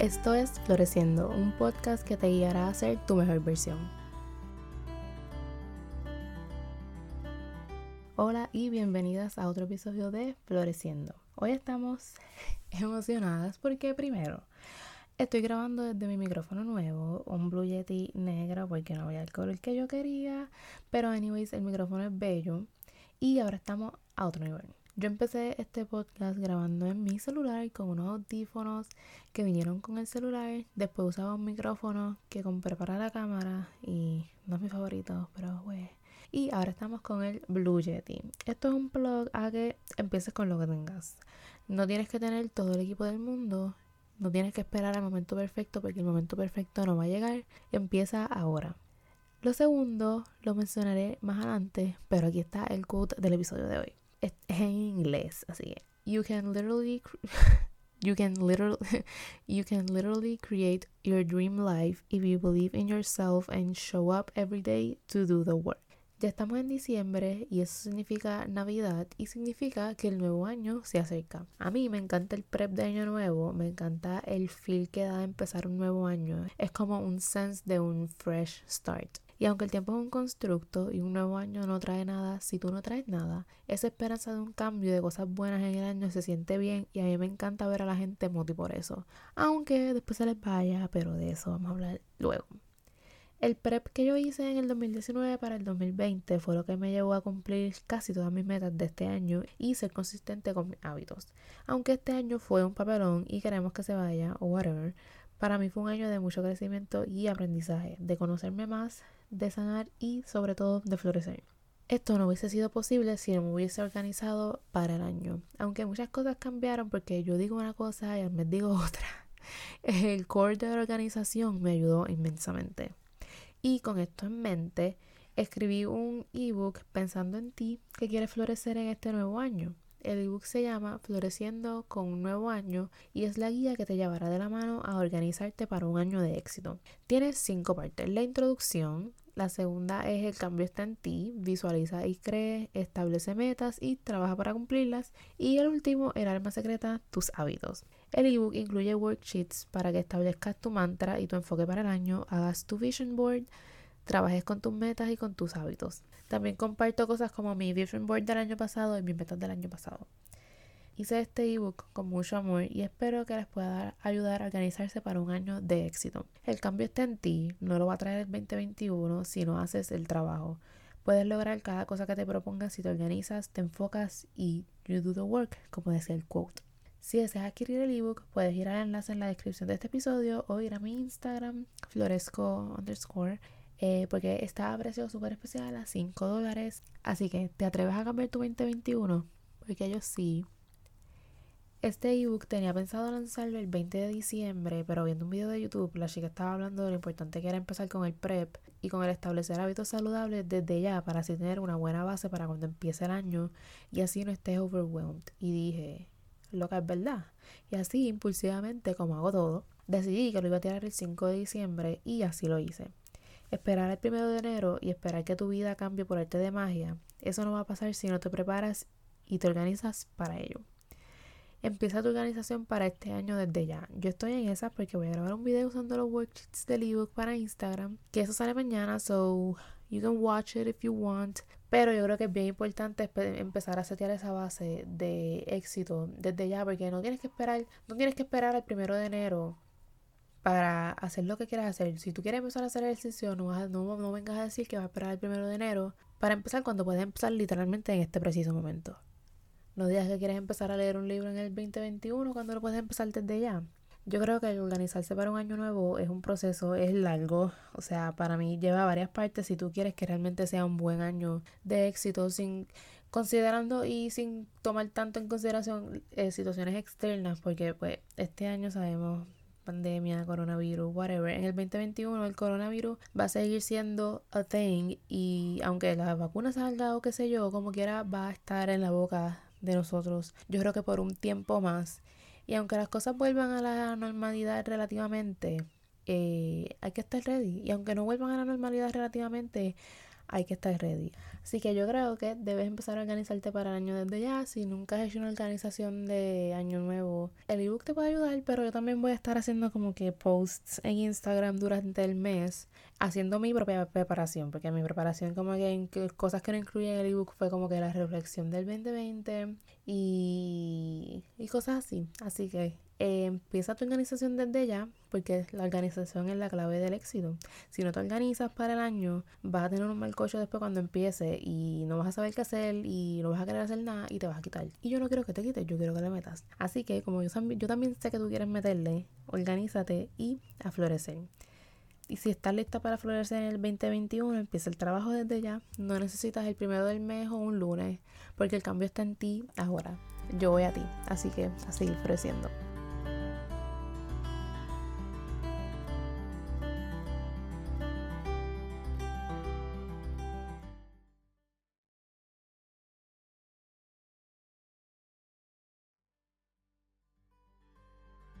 Esto es Floreciendo, un podcast que te guiará a ser tu mejor versión. Hola y bienvenidas a otro episodio de Floreciendo. Hoy estamos emocionadas porque primero estoy grabando desde mi micrófono nuevo, un Blue Yeti negro porque no había el color que yo quería, pero anyways el micrófono es bello y ahora estamos a otro nivel. Yo empecé este podcast grabando en mi celular con unos audífonos que vinieron con el celular. Después usaba un micrófono que compré para la cámara y no es mi favorito, pero güey. Y ahora estamos con el Blue Yeti. Esto es un blog a que empieces con lo que tengas. No tienes que tener todo el equipo del mundo. No tienes que esperar al momento perfecto porque el momento perfecto no va a llegar. Empieza ahora. Lo segundo lo mencionaré más adelante, pero aquí está el quote del episodio de hoy es en inglés, así que you can literally you can literally you can literally create your dream life if you believe in yourself and show up every day to do the work. Ya estamos en diciembre y eso significa Navidad y significa que el nuevo año se acerca. A mí me encanta el prep de año nuevo, me encanta el feel que da empezar un nuevo año. Es como un sense de un fresh start. Y aunque el tiempo es un constructo y un nuevo año no trae nada, si tú no traes nada, esa esperanza de un cambio de cosas buenas en el año se siente bien y a mí me encanta ver a la gente moti por eso. Aunque después se les vaya, pero de eso vamos a hablar luego. El prep que yo hice en el 2019 para el 2020 fue lo que me llevó a cumplir casi todas mis metas de este año y ser consistente con mis hábitos. Aunque este año fue un papelón y queremos que se vaya o whatever, para mí fue un año de mucho crecimiento y aprendizaje, de conocerme más, de sanar y sobre todo de florecer. Esto no hubiese sido posible si no me hubiese organizado para el año, aunque muchas cosas cambiaron porque yo digo una cosa y al mes digo otra. El core de organización me ayudó inmensamente. Y con esto en mente, escribí un ebook pensando en ti que quieres florecer en este nuevo año. El ebook se llama Floreciendo con un nuevo año y es la guía que te llevará de la mano a organizarte para un año de éxito. Tiene cinco partes. La introducción, la segunda es el cambio está en ti, visualiza y cree, establece metas y trabaja para cumplirlas. Y el último, el alma secreta, tus hábitos. El ebook incluye worksheets para que establezcas tu mantra y tu enfoque para el año, hagas tu vision board, trabajes con tus metas y con tus hábitos. También comparto cosas como mi vision board del año pasado y mis metas del año pasado. Hice este ebook con mucho amor y espero que les pueda ayudar a organizarse para un año de éxito. El cambio está en ti, no lo va a traer el 2021 si no haces el trabajo. Puedes lograr cada cosa que te propongas si te organizas, te enfocas y you do the work, como decía el quote. Si deseas adquirir el ebook, puedes ir al enlace en la descripción de este episodio o ir a mi Instagram, floresco underscore eh, porque está a precio súper especial a 5 dólares. Así que te atreves a cambiar tu 2021, porque yo sí. Este ebook tenía pensado lanzarlo el 20 de diciembre, pero viendo un video de YouTube, la chica estaba hablando de lo importante que era empezar con el prep y con el establecer hábitos saludables desde ya para así tener una buena base para cuando empiece el año y así no estés overwhelmed. Y dije, lo que es verdad. Y así, impulsivamente, como hago todo, decidí que lo iba a tirar el 5 de diciembre y así lo hice. Esperar el primero de enero y esperar que tu vida cambie por arte de magia, eso no va a pasar si no te preparas y te organizas para ello. Empieza tu organización para este año desde ya. Yo estoy en esa porque voy a grabar un video usando los worksheets del ebook para Instagram, que eso sale mañana, so you can watch it if you want. Pero yo creo que es bien importante empezar a setear esa base de éxito desde ya, porque no tienes que esperar, no tienes que esperar el primero de enero para hacer lo que quieras hacer. Si tú quieres empezar a hacer ejercicio, no, no, no vengas a decir que vas a esperar el primero de enero para empezar cuando puedes empezar literalmente en este preciso momento. No digas que quieres empezar a leer un libro en el 2021 cuando lo puedes empezar desde ya. Yo creo que organizarse para un año nuevo es un proceso, es largo, o sea, para mí lleva varias partes si tú quieres que realmente sea un buen año de éxito, sin considerando y sin tomar tanto en consideración eh, situaciones externas, porque pues este año sabemos pandemia, coronavirus, whatever. En el 2021 el coronavirus va a seguir siendo a thing y aunque las vacunas salgan o qué sé yo, como quiera va a estar en la boca de nosotros. Yo creo que por un tiempo más. Y aunque las cosas vuelvan a la normalidad relativamente, eh, hay que estar ready. Y aunque no vuelvan a la normalidad relativamente, hay que estar ready. Así que yo creo que debes empezar a organizarte para el año desde ya. Si nunca has hecho una organización de año nuevo, el ebook te puede ayudar, pero yo también voy a estar haciendo como que posts en Instagram durante el mes, haciendo mi propia preparación, porque mi preparación como que en cosas que no incluyen el ebook fue como que la reflexión del 2020 y, y cosas así. Así que empieza tu organización desde ya, porque la organización es la clave del éxito. Si no te organizas para el año, vas a tener un mal coche después cuando empiece y no vas a saber qué hacer y no vas a querer hacer nada y te vas a quitar. Y yo no quiero que te quites, yo quiero que le metas. Así que como yo, yo también sé que tú quieres meterle, organízate y a florecer. Y si estás lista para florecer en el 2021, empieza el trabajo desde ya. No necesitas el primero del mes o un lunes, porque el cambio está en ti ahora. Yo voy a ti, así que a seguir floreciendo.